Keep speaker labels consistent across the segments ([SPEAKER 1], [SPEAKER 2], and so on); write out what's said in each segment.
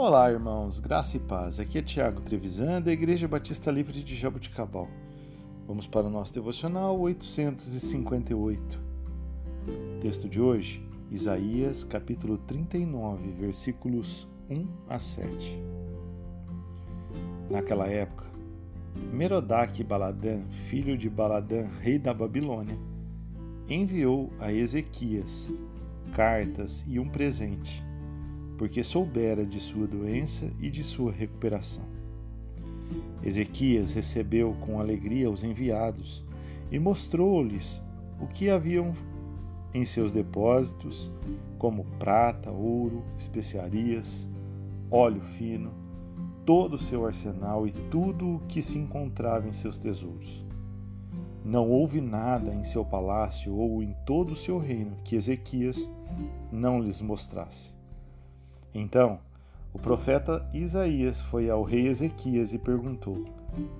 [SPEAKER 1] Olá, irmãos, graça e paz. Aqui é Tiago Trevisan, da Igreja Batista Livre de Jaboticabal. Vamos para o nosso devocional 858. Texto de hoje, Isaías, capítulo 39, versículos 1 a 7. Naquela época, Merodach Baladã, filho de Baladã, rei da Babilônia, enviou a Ezequias cartas e um presente porque soubera de sua doença e de sua recuperação. Ezequias recebeu com alegria os enviados e mostrou-lhes o que haviam em seus depósitos, como prata, ouro, especiarias, óleo fino, todo o seu arsenal e tudo o que se encontrava em seus tesouros. Não houve nada em seu palácio ou em todo o seu reino que Ezequias não lhes mostrasse. Então, o profeta Isaías foi ao rei Ezequias e perguntou: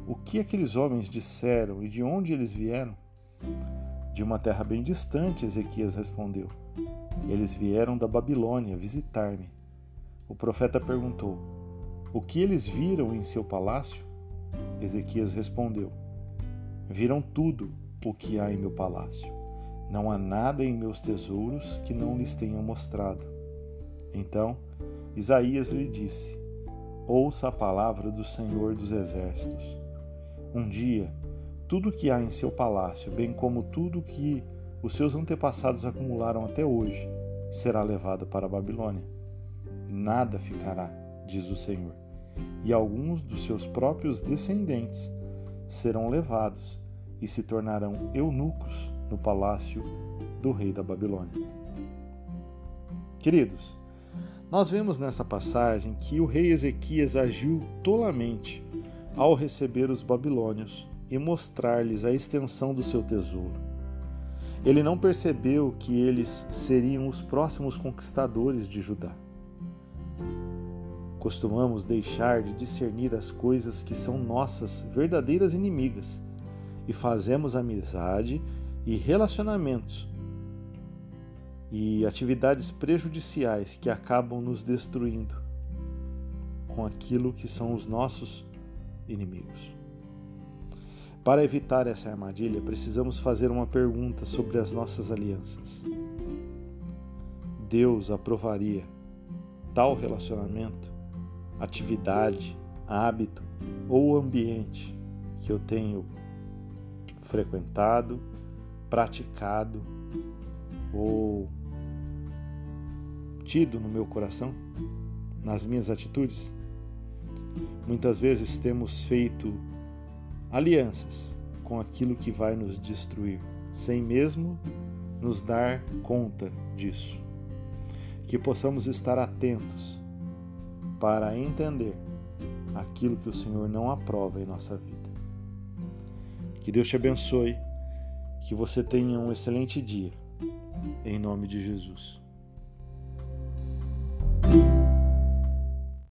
[SPEAKER 1] O que aqueles homens disseram e de onde eles vieram? De uma terra bem distante, Ezequias respondeu. Eles vieram da Babilônia visitar-me. O profeta perguntou: O que eles viram em seu palácio? Ezequias respondeu: Viram tudo o que há em meu palácio. Não há nada em meus tesouros que não lhes tenha mostrado. Então, Isaías lhe disse: Ouça a palavra do Senhor dos Exércitos. Um dia, tudo que há em seu palácio, bem como tudo que os seus antepassados acumularam até hoje, será levado para a Babilônia. Nada ficará, diz o Senhor, e alguns dos seus próprios descendentes serão levados e se tornarão eunucos no palácio do rei da Babilônia. Queridos, nós vemos nessa passagem que o rei Ezequias agiu tolamente ao receber os babilônios e mostrar-lhes a extensão do seu tesouro. Ele não percebeu que eles seriam os próximos conquistadores de Judá. Costumamos deixar de discernir as coisas que são nossas verdadeiras inimigas e fazemos amizade e relacionamentos e atividades prejudiciais que acabam nos destruindo com aquilo que são os nossos inimigos. Para evitar essa armadilha, precisamos fazer uma pergunta sobre as nossas alianças. Deus aprovaria tal relacionamento, atividade, hábito ou ambiente que eu tenho frequentado, praticado ou no meu coração, nas minhas atitudes. Muitas vezes temos feito alianças com aquilo que vai nos destruir, sem mesmo nos dar conta disso. Que possamos estar atentos para entender aquilo que o Senhor não aprova em nossa vida. Que Deus te abençoe, que você tenha um excelente dia, em nome de Jesus.